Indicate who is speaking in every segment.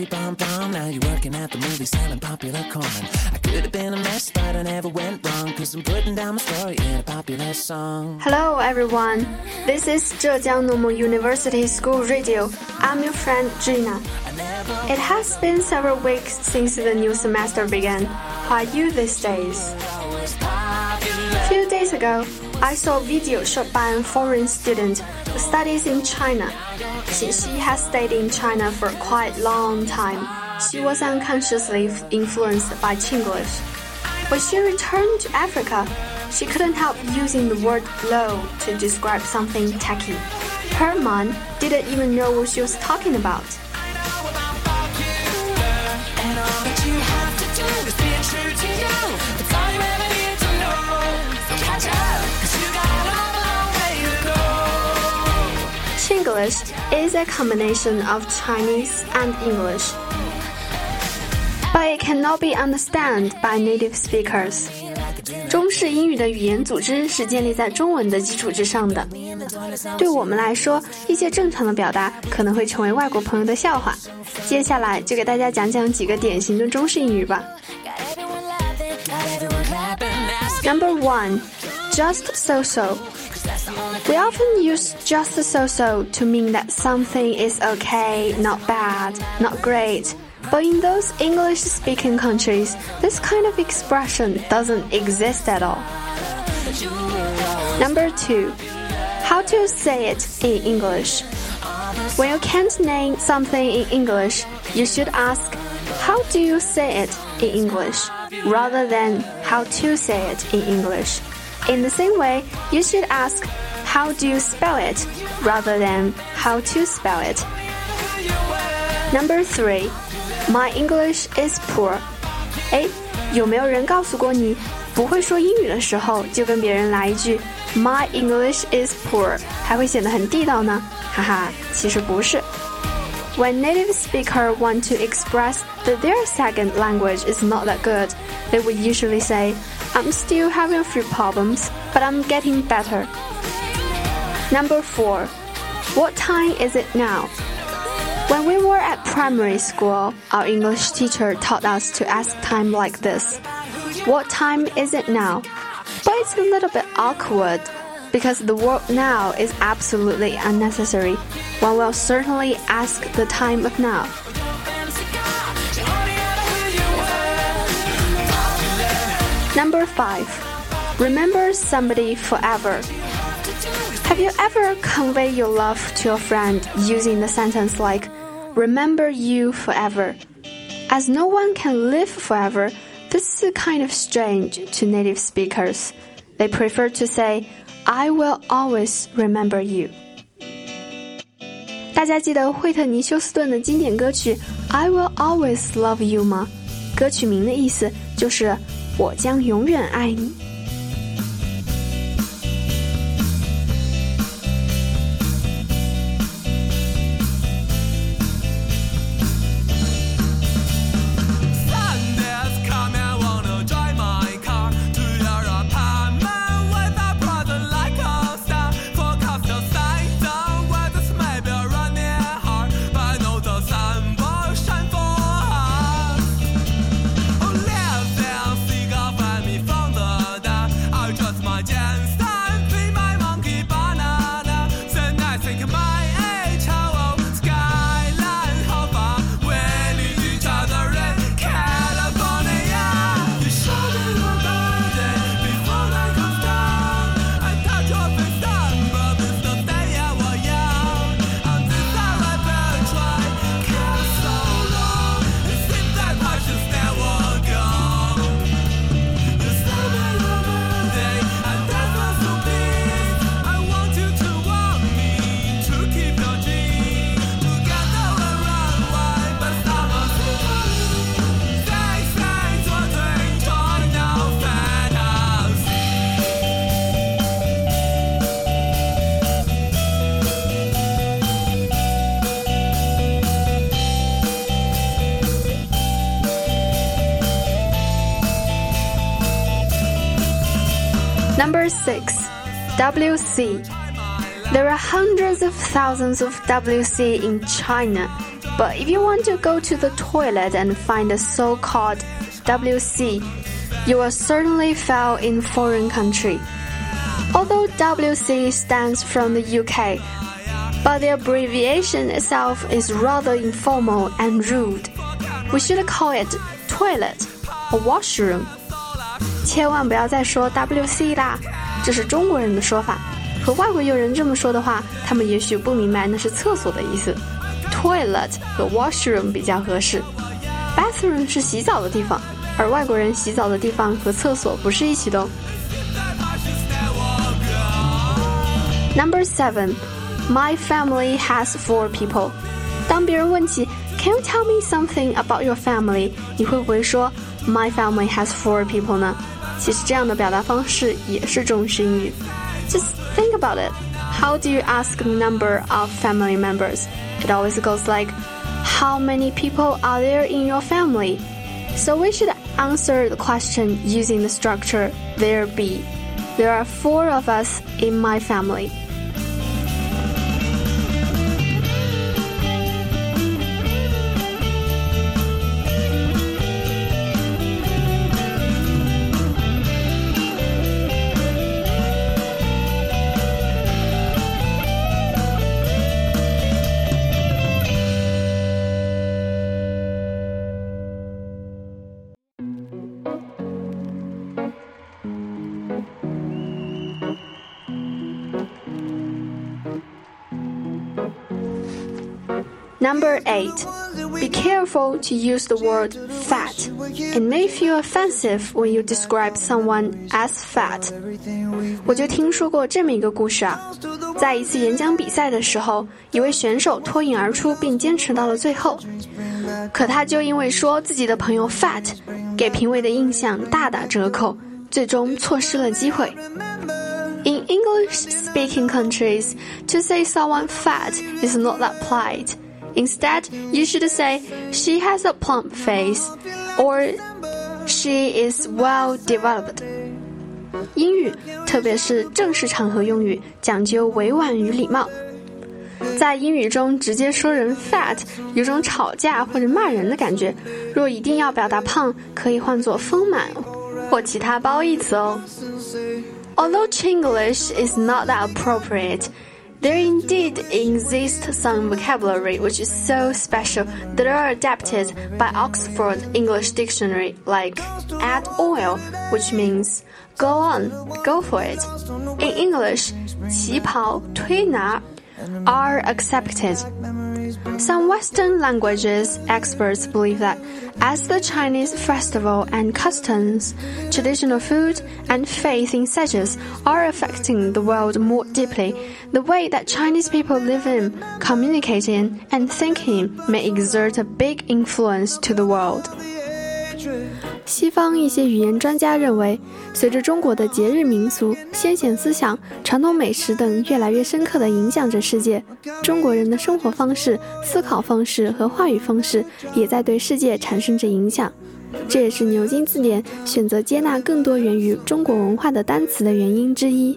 Speaker 1: pretty pom pom. Now you're working at the movie selling popular corn. I could have been a mess, but I never went wrong. Cause I'm putting down my story in a popular song.
Speaker 2: Hello everyone, this is Zhejiang Normal University School Radio. I'm your friend Gina. It has been several weeks since the new semester began. How are you these days? Ago, I saw a video shot by a foreign student who studies in China. Since she has stayed in China for quite a long time. She was unconsciously influenced by Chinglish. When she returned to Africa, she couldn't help using the word low to describe something tacky. Her mom didn't even know what she was talking about. Chinglish is a combination of Chinese and English, but it cannot be understood by native speakers. 中式英语的语言组织是建立在中文的基础之上的。对我们来说，一些正常的表达可能会成为外国朋友的笑话。接下来就给大家讲讲几个典型的中式英语吧。
Speaker 1: Got everyone laughing, got everyone clapping. That's
Speaker 2: Number one, just so so. We often use just so so to mean that something is okay, not bad, not great. But in those English speaking countries, this kind of expression doesn't exist at all. Number two, how to say it in English. When you can't name something in English, you should ask, how do you say it in English? Rather than how to say it in English. In the same way, you should ask, how do you spell it? Rather than how to spell it. Number three, my English is poor. 哎，有没有人告诉过你，不会说英语的时候就跟别人来一句 My English is poor，还会显得很地道呢？哈哈，其实不是。When native speaker want to express that their second language is not that good, they would usually say, I'm still having a few problems, but I'm getting better. Number four, what time is it now? When we were at primary school, our English teacher taught us to ask time like this What time is it now? But it's a little bit awkward because the word now is absolutely unnecessary. One will certainly ask the time of now. Number five, remember somebody forever. Have you ever conveyed your love to a friend using the sentence like, remember you forever? As no one can live forever, this is kind of strange to native speakers. They prefer to say, I will always remember you. 大家记得惠特尼·休斯顿的经典歌曲《I Will Always Love You》吗？歌曲名的意思就是“ 我将永远爱你”。Number six, WC. There are hundreds of thousands of WC in China, but if you want to go to the toilet and find a so-called WC, you will certainly fail in foreign country. Although WC stands from the UK, but the abbreviation itself is rather informal and rude. We should call it toilet or washroom. 千万不要再说 WC 啦，这是中国人的说法。和外国友人这么说的话，他们也许不明白那是厕所的意思。Toilet 和 washroom 比较合适。Bathroom 是洗澡的地方，而外国人洗澡的地方和厕所不是一起的。Number seven, my family has four people. 当别人问起 Can you tell me something about your family？你会不会说 My family has four people 呢？其实这样的表达方式也是中式英语。Just think about it. How do you ask the number of family members? It always goes like, How many people are there in your family? So we should answer the question using the structure there be. There are four of us in my family. Number 8. Be careful to use the word fat. It may feel offensive when you describe someone as fat. 我就听说过这么一个故事啊，在一次演讲比赛的时候，一位选手脱颖而出并坚持到了最后，可他就因为说自己的朋友 fat，给评委的印象大打折扣，最终错失了机会。In English-speaking countries, to say someone fat is not that polite. Instead, you should say she has a plump face or she is well developed. 英语，特别是正式场合用语，讲究委婉与礼貌。在英语中，直接说人 fat 有种吵架或者骂人的感觉。若一定要表达胖，可以换作丰满或其他褒义词哦。Although Chinglish is not that appropriate. There indeed exists some vocabulary which is so special that are adapted by Oxford English Dictionary, like add oil, which means go on, go for it. In English, 旗袍,推拿 are accepted. Some Western languages experts believe that as the Chinese festival and customs, traditional food, and faith in sages are affecting the world more deeply, the way that Chinese people live in, communicate in, and think in may exert a big influence to the world. 西方一些语言专家认为，随着中国的节日民俗、先贤思想、传统美食等越来越深刻地影响着世界，中国人的生活方式、思考方式和话语方式也在对世界产生着影响。这也是牛津字典选择接纳更多源于中国文化的单词的原因之一。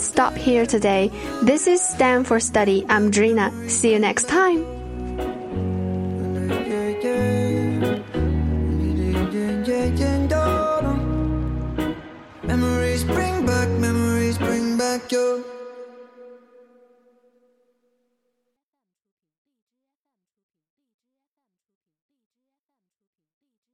Speaker 2: Let's stop here today. This is Stand for Study. I'm Drina. See you next time.